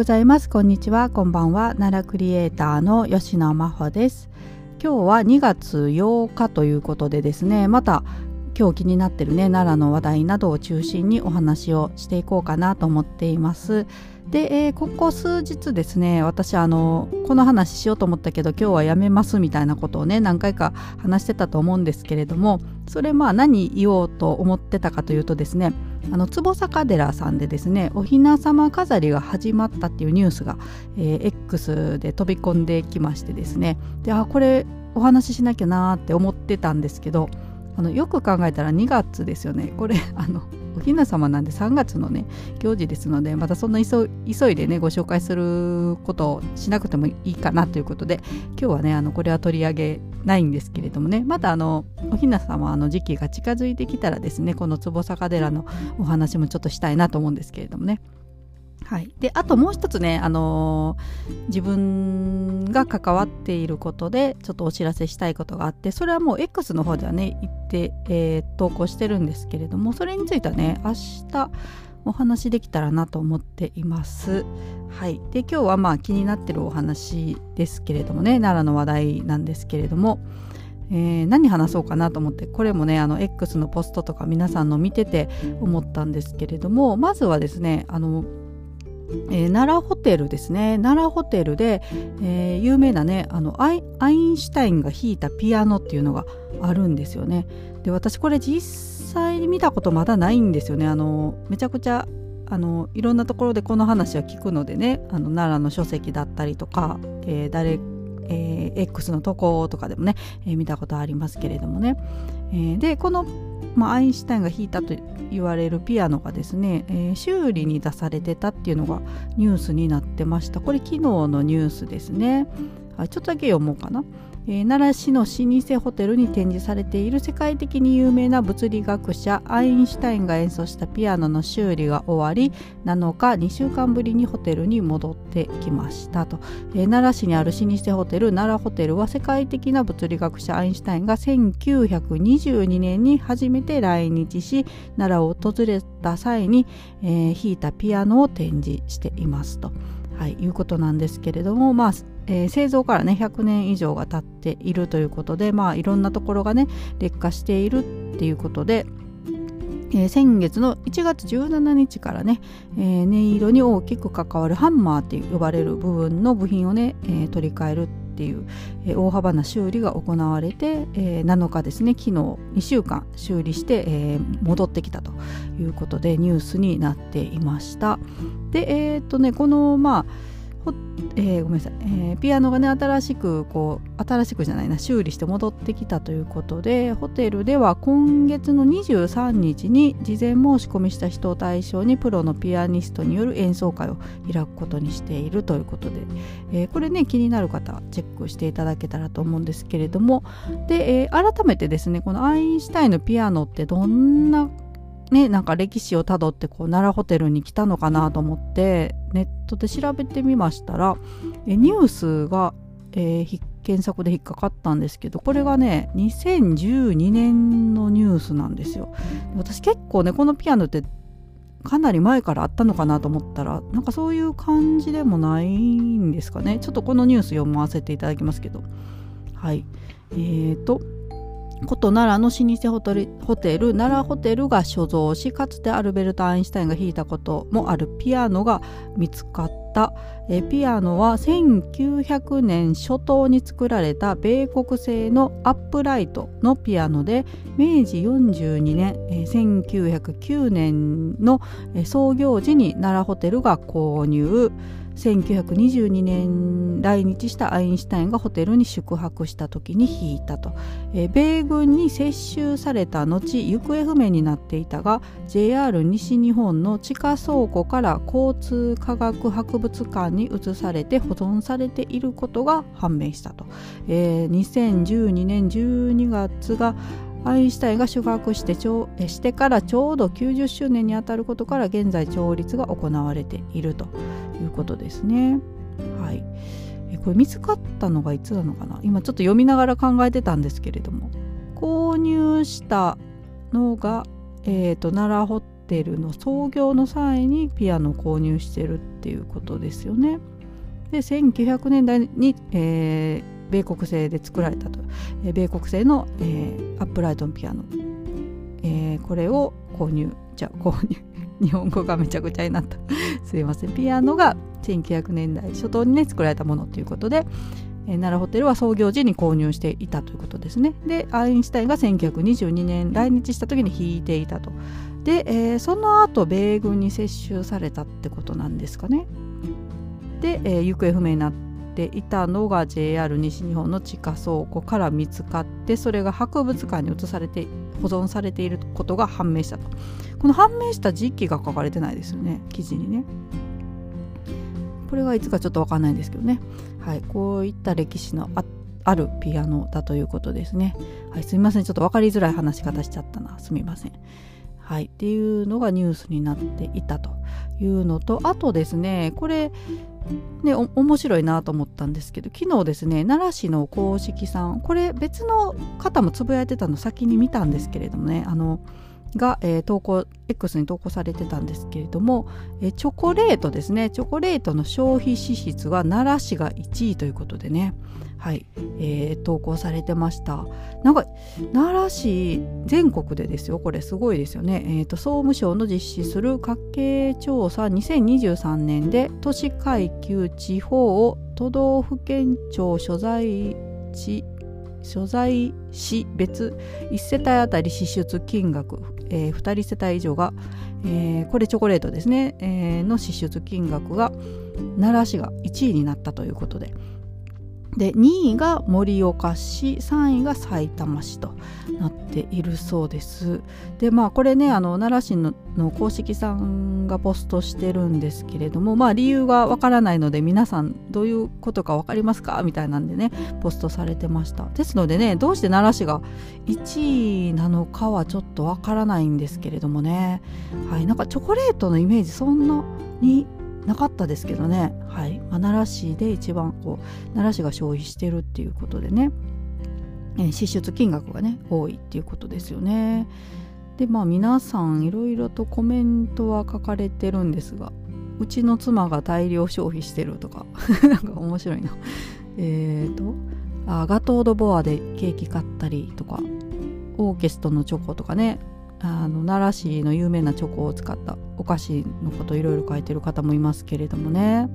ございます。こんにちは。こんばんは。奈良クリエイターの吉野真帆です。今日は2月8日ということでですねまた今日気になってるね奈良の話題などを中心にお話をしていこうかなと思っています。で、えー、ここ数日ですね私あのこの話しようと思ったけど今日はやめますみたいなことをね何回か話してたと思うんですけれどもそれまあ何言おうと思ってたかというとですねあの坪坂寺さんでですねお雛様飾りが始まったっていうニュースが、えー、X で飛び込んできましてですね。であこれお話ししなきゃなって思ってたんですけどあのよく考えたら2月ですよね。これあのお雛様なんで3月のね行事ですのでまたそんな急いでねご紹介することをしなくてもいいかなということで今日はねあのこれは取り上げないんですけれどもね。またあのお雛様の時期が近づいてきたらですねこの坪坂寺のお話もちょっとしたいなと思うんですけれどもね。はい、であともう一つね、あのー、自分が関わっていることでちょっとお知らせしたいことがあってそれはもう X の方ではね言って、えー、投稿してるんですけれどもそれについてはね明日お話できたらなと思っています。はい、で今日はまあ気になってるお話ですけれどもね奈良の話題なんですけれども。えー、何話そうかなと思ってこれもねあの X のポストとか皆さんの見てて思ったんですけれどもまずはですねあのえー、奈良ホテルですね奈良ホテルで、えー、有名なねあのアインシュタインが弾いたピアノっていうのがあるんですよねで私これ実際に見たことまだないんですよね。あのめちゃくちゃあのいろんなところでこの話は聞くのでね。あの奈良の書籍だったりとか、えー、誰えー、X のとことかでもね、えー、見たことありますけれどもね、えー、でこのまあ、アインシュタインが弾いたと言われるピアノがですね、えー、修理に出されてたっていうのがニュースになってました。これ昨日のニュースですね、はい、ちょっとだけ読もうかな。えー、奈良市の老舗ホテルに展示されている世界的に有名な物理学者アインシュタインが演奏したピアノの修理が終わり7日2週間ぶりにホテルに戻ってきましたと、えー、奈良市にある老舗ホテル奈良ホテルは世界的な物理学者アインシュタインが1922年に初めて来日し奈良を訪れた際に、えー、弾いたピアノを展示していますと。はい、いうことなんですけれども、まあえー、製造からね100年以上が経っているということで、まあ、いろんなところがね劣化しているっていうことで、えー、先月の1月17日からね、えー、音色に大きく関わるハンマーって呼ばれる部分の部品をね、えー、取り替えるっていう、大幅な修理が行われて、え7日ですね昨日2週間修理して、え戻ってきたということでニュースになっていました。でえっとねこのまあえー、ごめんなさい、えー、ピアノがね新しくこう新しくじゃないな修理して戻ってきたということでホテルでは今月の23日に事前申し込みした人を対象にプロのピアニストによる演奏会を開くことにしているということで、えー、これね気になる方はチェックしていただけたらと思うんですけれどもで、え改めてですねこのアインシュタインのピアノってどんなね、なんか歴史をたどってこう奈良ホテルに来たのかなと思ってネットで調べてみましたらえニュースが、えー、検索で引っかかったんですけどこれがね2012年のニュースなんですよ。私結構ねこのピアノってかなり前からあったのかなと思ったらなんかそういう感じでもないんですかね。ちょっとこのニュース読ませていただきますけど。はい。えーと古都奈良の老舗ホテルホテル奈良ホテルが所蔵しかつてアルベルト・アインシュタインが弾いたこともあるピアノが見つかった。えピアノは1900年初頭に作られた米国製のアップライトのピアノで明治42年え1909年の創業時に奈良ホテルが購入。1922年来日したアインシュタインがホテルに宿泊した時に引いたと、え米軍に接収された後行方不明になっていたが JR 西日本の地下倉庫から交通科学博物館に移されて保存されていることが判明したと、えー、2012年12月がアインシュタインが宿泊してちょしてからちょうど90周年にあたることから現在調律が行われているということですね。はい、これ見つかったのがいつなのかな？今ちょっと読みながら考えてたんですけれども購入したのが、えーと、奈良ホテルの創業の際にピアノを購入してるっていうことですよね。で1900年代に、えー、米国製で作られたと、え、米国製の、えー、アップライトのピアノ、えー、これを購入。じゃあ購入。日本語がめちゃくちゃになった。すいません。ピアノが1900年代初頭にね作られたものということで、えー、奈良ホテルは創業時に購入していたということですね。でアインシュタインが1922年来日した時に弾いていたと。で、えー、その後米軍に接収されたってことなんですかね。で、えー、行方不明になっていたのが JR 西日本の地下倉庫から見つかってそれが博物館に移されて保存されていることが判明したと。この判明した時期が書かれてないですよね記事にね。これがいつかちょっと分かんないんですけどね。はいこういった歴史のああるピアノだということですね。はいすみませんちょっと分かりづらい話し方しちゃったな。すみません。はい、っていうのがニュースになっていたというのとあとですねこれね面白いなと思ったんですけど昨日ですね奈良市の公式さんこれ別の方もつぶやいてたの先に見たんですけれどもねあのが、えー、投稿 X に投稿されてたんですけれども、えー、チョコレートですね。チョコレートの消費支出は奈良市が1位ということでね。はい、えー、投稿されてました。なんか奈良市全国でですよ。これすごいですよね、えーと、総務省の実施する家計調査2023年で都市階級地方を都道府県庁所在地所在市別1世帯あたり支出金額、えー、2人世帯以上が、えー、これチョコレートですね、えー、の支出金額が奈良市が1位になったということで。で2位が盛岡市3位がさいたま市となっているそうです。でまあこれねあの奈良市の公式さんがポストしてるんですけれどもまあ理由がわからないので皆さんどういうことか分かりますか？みたいなんでねポストされてました。ですのでねどうして奈良市が1位なのかはちょっとわからないんですけれどもね。はいなんかチョコレートのイメージそんなになかったですけどね、はいまあ、奈良市で一番こう奈良市が消費してるっていうことでね、えー、支出金額がね多いっていうことですよね。でまあ皆さんいろいろとコメントは書かれてるんですがうちの妻が大量消費してるとか なんか面白いな。えっ、とあガトー・ド・ボアでケーキ買ったりとかオーケストのチョコとかねあの奈良市の有名なチョコを使ったお菓子のこといろいろ書いてる方もいますけれどもね、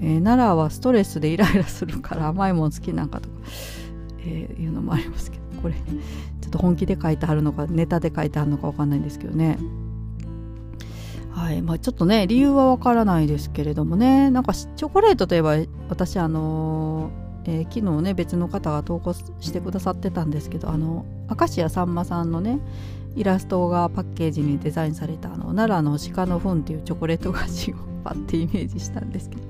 えー、奈良はストレスでイライラするから甘いもん好きなんかとか、えー、いうのもありますけどこれちょっと本気で書いてあるのかネタで書いてあるのか分かんないんですけどね。はいまあ、ちょっとね理由はわからないですけれどもね。なんかチョコレートといえば私あのー、えー、昨日ね別の方が投稿してくださってたんですけどあの明石家さんまさんのねイラストがパッケージにデザインされたあの奈良の鹿の糞っていうチョコレート菓子をパッてイメージしたんですけど、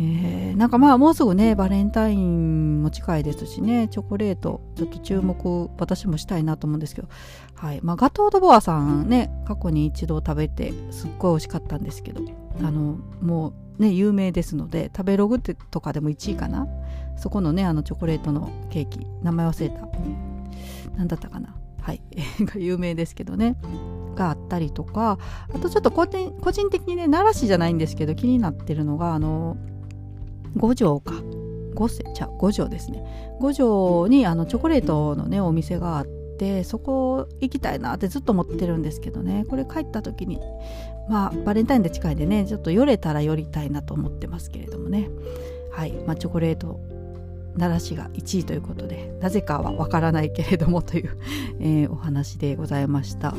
えー、なんかまあもうすぐねバレンタインも近いですしね。チョコレートちょっと注目私もしたいなと思うんですけど、はい。まあ、ガトー・ド・ボアさんね過去に一度食べてすっごい美味しかったんですけど。あのもうね有名ですので食べログってとかでも1位かな。そこのねあのチョコレートのケーキ。名前忘れた。何だったかな。はい、が有名ですけどね。があったりとかあとちょっと個人個人的にね奈良市じゃないんですけど気になってるのがあの五条か。五世じゃ五条ですね。五条にあのチョコレートのねお店があってそこ行きたいなってずっと思ってるんですけどね。これ帰った時にまあバレンタインで近いんでねちょっと寄れたら寄りたいなと思ってますけれどもね。はい、まあ、チョコレート奈良市が1位ということでなぜかはわからないけれどもという え、お話でございました。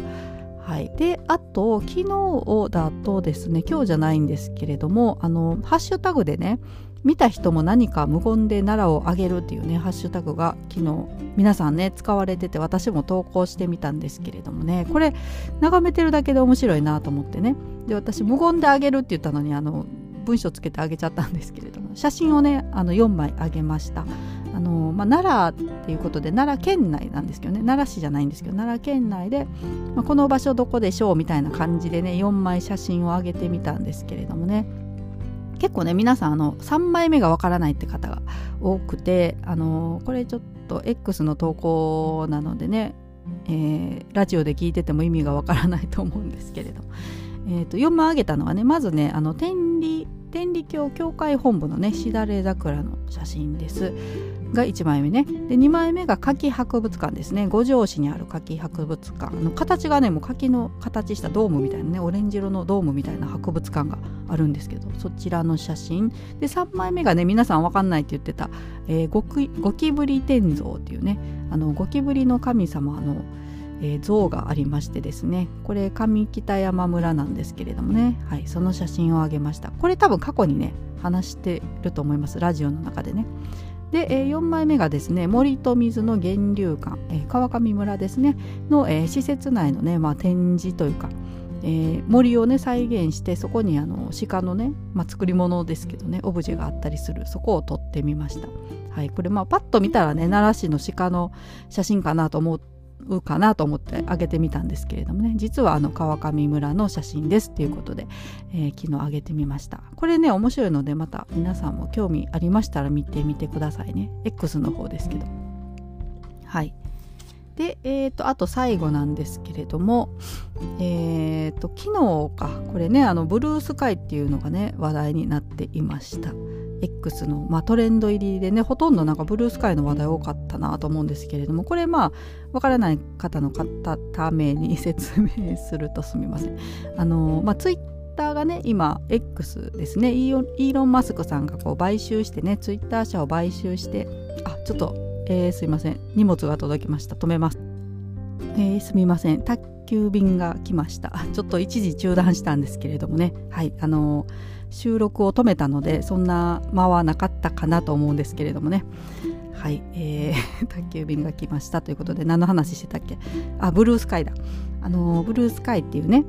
はい、であと昨日だとですね今日じゃないんですけれどもあのハッシュタグでね見た人も何か無言で奈良をあげるっていうねハッシュタグが昨日皆さんね使われてて私も投稿してみたんですけれどもねこれ眺めてるだけで面白いなと思ってねで私無言であげるって言ったのにあの文章つけてあげちゃったんですけれども写真をねあの4枚あげました。あの、まあ、奈良っていうことで奈良県内なんですけどね奈良市じゃないんですけど奈良県内で、まあ、この場所どこでしょうみたいな感じでね4枚写真を上げてみたんですけれどもね。結構ね皆さんあの3枚目がわからないって方が多くてあのこれちょっと X の投稿なのでねえー、ラジオで聞いてても意味がわからないと思うんですけれど、えーと、読み上げたのはねまずねあの天理天理教教会本部のねしだれ桜の写真ですが1枚目ね。で2枚目が柿博物館ですね。五条市にある柿博物館。の形がねもう柿の形したドームみたいなねオレンジ色のドームみたいな博物館があるんですけどそちらの写真。で3枚目がね皆さん分かんないって言ってた、えー、ゴキブリ天像っていうねあのゴキブリの神様のえー、像がありましてですねこれ上北山村なんですけれどもね、はい、その写真をあげました。これ多分過去にね話してると思います。ラジオの中でね。で、えー、4枚目がですね森と水の源流館、えー、川上村ですねの、えー、施設内のね、まあ、展示というか、えー、森をね再現してそこにあの鹿のね、まあ、作り物ですけどねオブジェがあったりするそこを撮ってみました。はいこれまあパッと見たらね奈良市の鹿の写真かなと思ってうかなと思ってあげてみたんですけれどもね。実はあの川上村の写真ですっていうことで、えー、昨日あげてみました。これね面白いのでまた皆さんも興味ありましたら見てみてくださいね。X の方ですけど。はい。で、えーと、あと最後なんですけれども、えーと、と昨日か。これねあのブルースカイっていうのがね話題になっていました。X の、まあ、トレンド入りでねほとんどなんかブルースカイの話題多かったなと思うんですけれどもこれまあわからない方の方ために説明するとすみません。あのまあツイッターがね今 X ですね。イーロン・マスクさんがこう買収してねツイッター社を買収してあちょっと、えー、すいません。荷物が届きました。止めます、えー、すみません。宅急便が来ました。ちょっと一時中断したんですけれどもね。はい。あの収録を止めたのでそんな間はなかったかなと思うんですけれどもね。はい、えー、宅急便が来ました。ということで何の話してたっけ？あブルースカイだ。あのブルースカイっていうね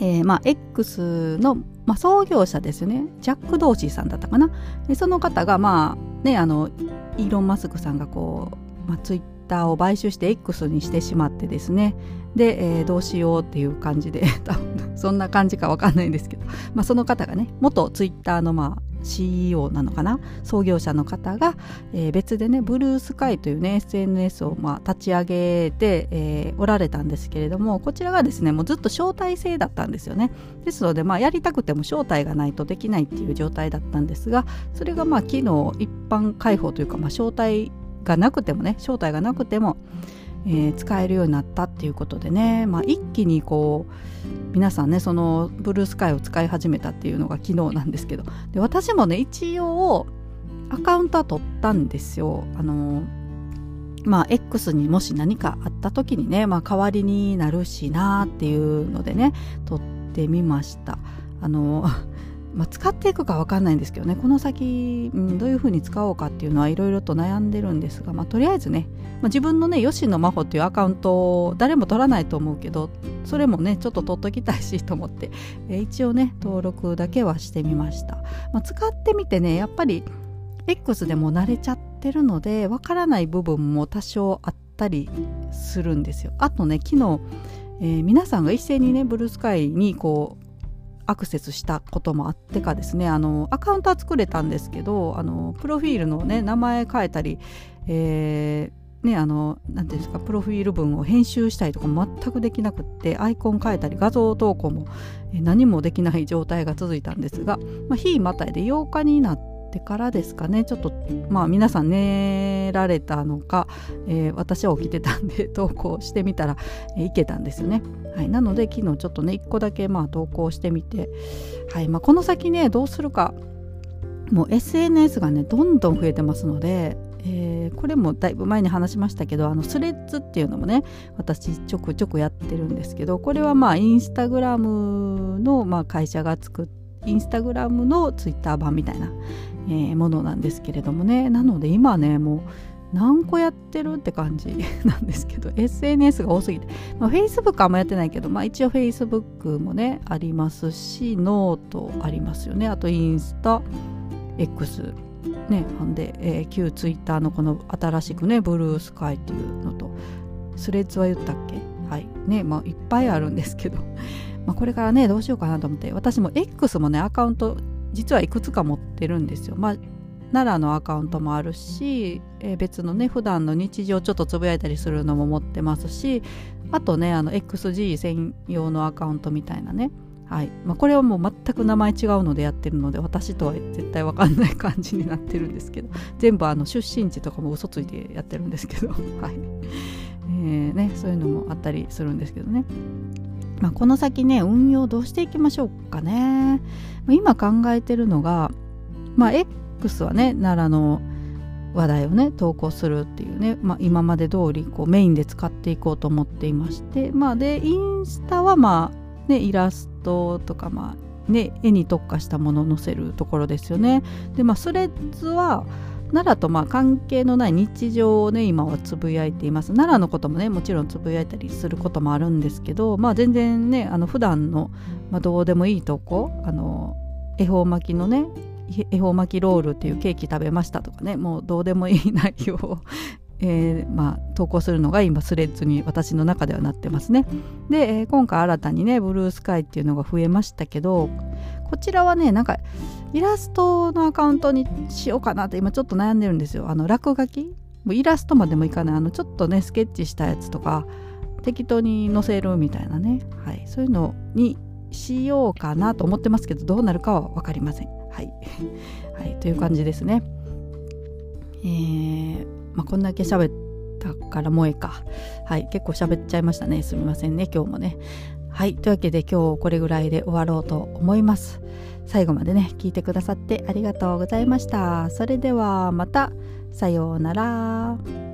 えー、まあ X の、まあ、創業者ですよね。ジャック・ドーシーさんだったかな。でその方がまあねあのイーロン・マスクさんがこう、まあ、ツイッターを買収して X にしてしまってですね。で、えー、どうしようっていう感じで そんな感じかわかんないんですけど、まあ、その方がね元ツイッターのまあ CEO なのかな？創業者の方が、えー、別でねブルースカイというね SNS をまあ立ち上げて、えー、おられたんですけれどもこちらがですねもうずっと招待制だったんですよね。ですのでまあやりたくても招待がないとできないっていう状態だったんですがそれがまあ昨日一般開放というか、まあ、招待がなくてもね招待がなくても、えー、使えるようになったっていうことでね、まあ、一気にこう皆さんねそのブルースカイを使い始めたっていうのが昨日なんですけどで私もね一応アカウントは取ったんですよ。あのまあ X にもし何かあった時にね、まあ、代わりになるしなっていうのでね取ってみました。あのまあ、使っていくか分かんないんですけどね。この先、うん、どういうふうに使おうかっていうのはいろいろと悩んでるんですが、まあ、とりあえずね、まあ、自分のね吉野真帆っていうアカウントを誰も取らないと思うけどそれもねちょっと取っときたいしと思って、えー、一応ね登録だけはしてみました、まあ、使ってみてねやっぱり X でも慣れちゃってるのでわからない部分も多少あったりするんですよ。あとね昨日えー、皆さんが一斉にねブルースカイにこうアクセスしたこともあってかですねあのアカウントは作れたんですけどあのプロフィールのね名前変えたり、えーね、あのなていうんですかプロフィール文を編集したりとか全くできなくってアイコン変えたり画像投稿も何もできない状態が続いたんですが、まあ、日またいで8日になってからですかね。ちょっとまあ皆さん寝られたのか、えー、私は起きてたんで投稿してみたら、えー、いけたんですよね。はい、なので昨日ちょっとね1個だけまあ投稿してみて、はい。まあ、この先ねどうするかもう SNS がねどんどん増えてますので、えー、これもだいぶ前に話しましたけどあのスレッズっていうのもね私ちょくちょくやってるんですけどこれはまあインスタグラムのまあ会社が作ってインスタグラムのツイッター版みたいな、えー、ものなんですけれどもね。なので今ねもう何個やってるって感じ なんですけど SNS が多すぎて、まあ、Facebook あんまやってないけど、まあ、一応 Facebook もねありますしノートありますよね。あとインスタ X ねほんで、えー、旧 Twitter のこの新しくね Bluesky っていうのと Threads は言ったっけ？はい。ねまあいっぱいあるんですけど。まあこれからねどうしようかなと思って。私も X もねアカウント実はいくつか持ってるんですよ。まあ奈良のアカウントもあるし、えー、別のね普段の日常ちょっとつぶやいたりするのも持ってますしあとねあの XG 専用のアカウントみたいなね。はい。まあ、これはもう全く名前違うのでやってるので私とは絶対わかんない感じになってるんですけど全部あの出身地とかも嘘ついてやってるんですけど、はい。えーね、そういうのもあったりするんですけどね、まあ、この先ね運用どうしていきましょうかね。今考えてるのが、まあ、X はね奈良の話題をね投稿するっていうね、まあ、今まで通りこりメインで使っていこうと思っていましてまあでインスタはまあねイラストとかまあね絵に特化したものを載せるところですよね。でまあスレッズは奈良とまあ関係のない日常をね今はつぶやいています奈良のこともねもちろんつぶやいたりすることもあるんですけどまあ全然ねあの普段のまあ、どうでもいいとこあの恵方巻きのね恵方巻きロールっていうケーキ食べましたとかねもうどうでもいい内容を えー、まあ、投稿するのが今スレッズに私の中ではなってますね。で、えー、今回新たにねブルースカイっていうのが増えましたけどこちらはねなんかイラストのアカウントにしようかなって今ちょっと悩んでるんですよ。あの落書き？もうイラストまでもいかないあのちょっとねスケッチしたやつとか適当に載せるみたいなね、はい、そういうのにしようかなと思ってますけどどうなるかは分かりません。はい、はい、という感じですね。えーまあ、こんだけ喋ったからもえか。はい、結構喋っちゃいましたね。すみませんね、今日もね。はい、というわけで今日これぐらいで終わろうと思います。最後までね、聞いてくださってありがとうございました。それではまた、さようなら。